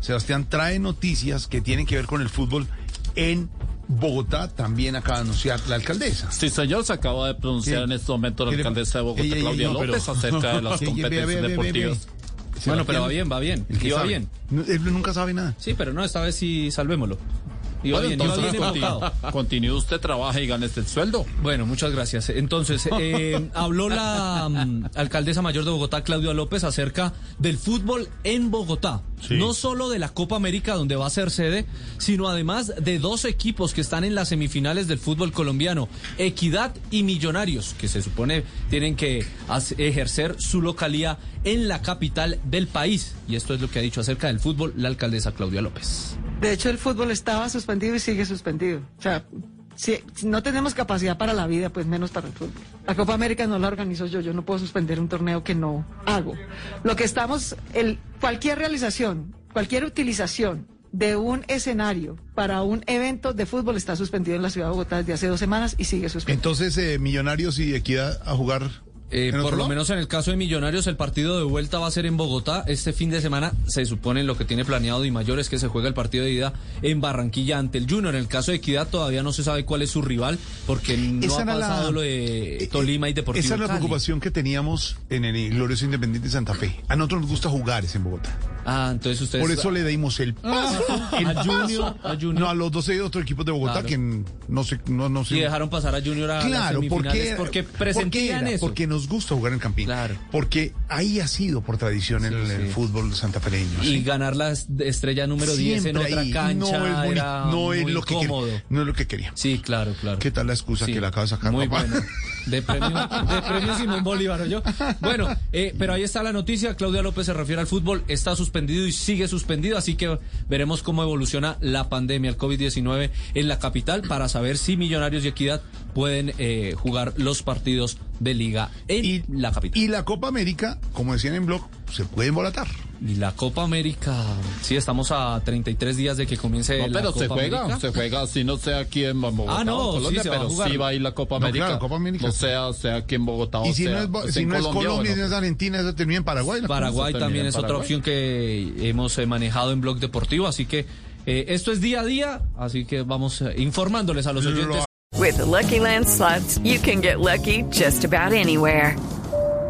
Sebastián trae noticias que tienen que ver con el fútbol en Bogotá. También acaba de anunciar la alcaldesa. Sí, señor, se acaba de pronunciar Sí. en este momento la alcaldesa de Bogotá, ey, ey, Claudia no, pero- López, acerca de las Ey, ey, competencias ve, deportivas. ve. Bueno, pero va bien, va bien. el que Iba sabe. bien. No, Él nunca sabe nada. Sí, pero no, esta vez sí salvémoslo. Iba Bueno, bien, iba entonces bien enfocado. continúe, continúe usted, trabaja y gane este sueldo. Bueno, muchas gracias. Entonces, eh, habló la mm, alcaldesa mayor de Bogotá, Claudia López, acerca del fútbol en Bogotá. Sí. No solo de la Copa América, donde va a ser sede, sino además de dos equipos que están en las semifinales del fútbol colombiano, Equidad y Millonarios, que se supone tienen que ejercer su localía en la capital del país. Y esto es lo que ha dicho acerca del fútbol la alcaldesa Claudia López. De hecho, el fútbol estaba suspendido y sigue suspendido. O sea, si, si no tenemos capacidad para la vida, pues menos para el fútbol. La Copa América no la organizo yo, yo no puedo suspender un torneo que no hago. Lo que estamos, el, cualquier realización, cualquier utilización de un escenario para un evento de fútbol está suspendido en la ciudad de Bogotá desde hace dos semanas y sigue suspendido. Entonces, eh, Millonarios y Equidad a jugar. Eh, ¿en por lo lado? menos en el caso de Millonarios, el partido de vuelta va a ser en Bogotá. Este fin de semana se supone lo que tiene planeado Di Mayor es que se juega el partido de ida en Barranquilla ante el Junior. En el caso de Equidad todavía no se sabe cuál es su rival porque no Esa ha la- pasado lo de Eh, Tolima y Deportivo Esa es la Cali. preocupación que teníamos en el glorioso Independiente de Santa Fe. A nosotros nos gusta jugar es en Bogotá. Ah, entonces ustedes... Por eso le dimos el paso. el A Junior, paso. a Junior. No, a los 12 otros equipos de Bogotá Claro. que no sé, no, no sé. Y dejaron pasar a Junior a las Claro, semifinales porque, porque presentían eso. Porque nos gusta jugar en Campín. Claro. Porque ahí ha sido por tradición el, Sí, el sí. fútbol santafereño. Y ¿sí? ganar la es- estrella número 10 en Siempre otra ahí. cancha no es, era no es muy lo que cómodo. quería- no es lo que queríamos. Sí, claro, claro. ¿Qué tal la excusa que le acaba de sacar Muy papá? bueno. De premio, de premio Simón Bolívar, yo. Bueno, eh, pero ahí está la noticia. Claudia López se refiere al fútbol. Está suspendido y sigue suspendido. Así que veremos cómo evoluciona la pandemia, el COVID-19 en la capital para saber si Millonarios y Equidad pueden eh, jugar los partidos de liga en la capital. Y la Copa América, como decían en blog, se puede embolatar. Y la Copa América, sí, estamos a 33 días de que comience No, la pero Copa se juega, América. se juega así, no sea aquí en Bogotá Ah, no, o Colombia, sí, se va a pero jugar. sí va a ir la Copa No, América. claro, Copa América. No sea, sea aquí en Bogotá y o si sea, no es, pues si en no es Colombia, bueno, si no es Argentina, eso termina en Paraguay. la Paraguay también es otra Paraguay. opción que hemos eh, manejado en Blog Deportivo, así que eh, esto es día a día, así que vamos eh, informándoles a los Lo- oyentes. With the Lucky Land slots, you can get lucky just about anywhere.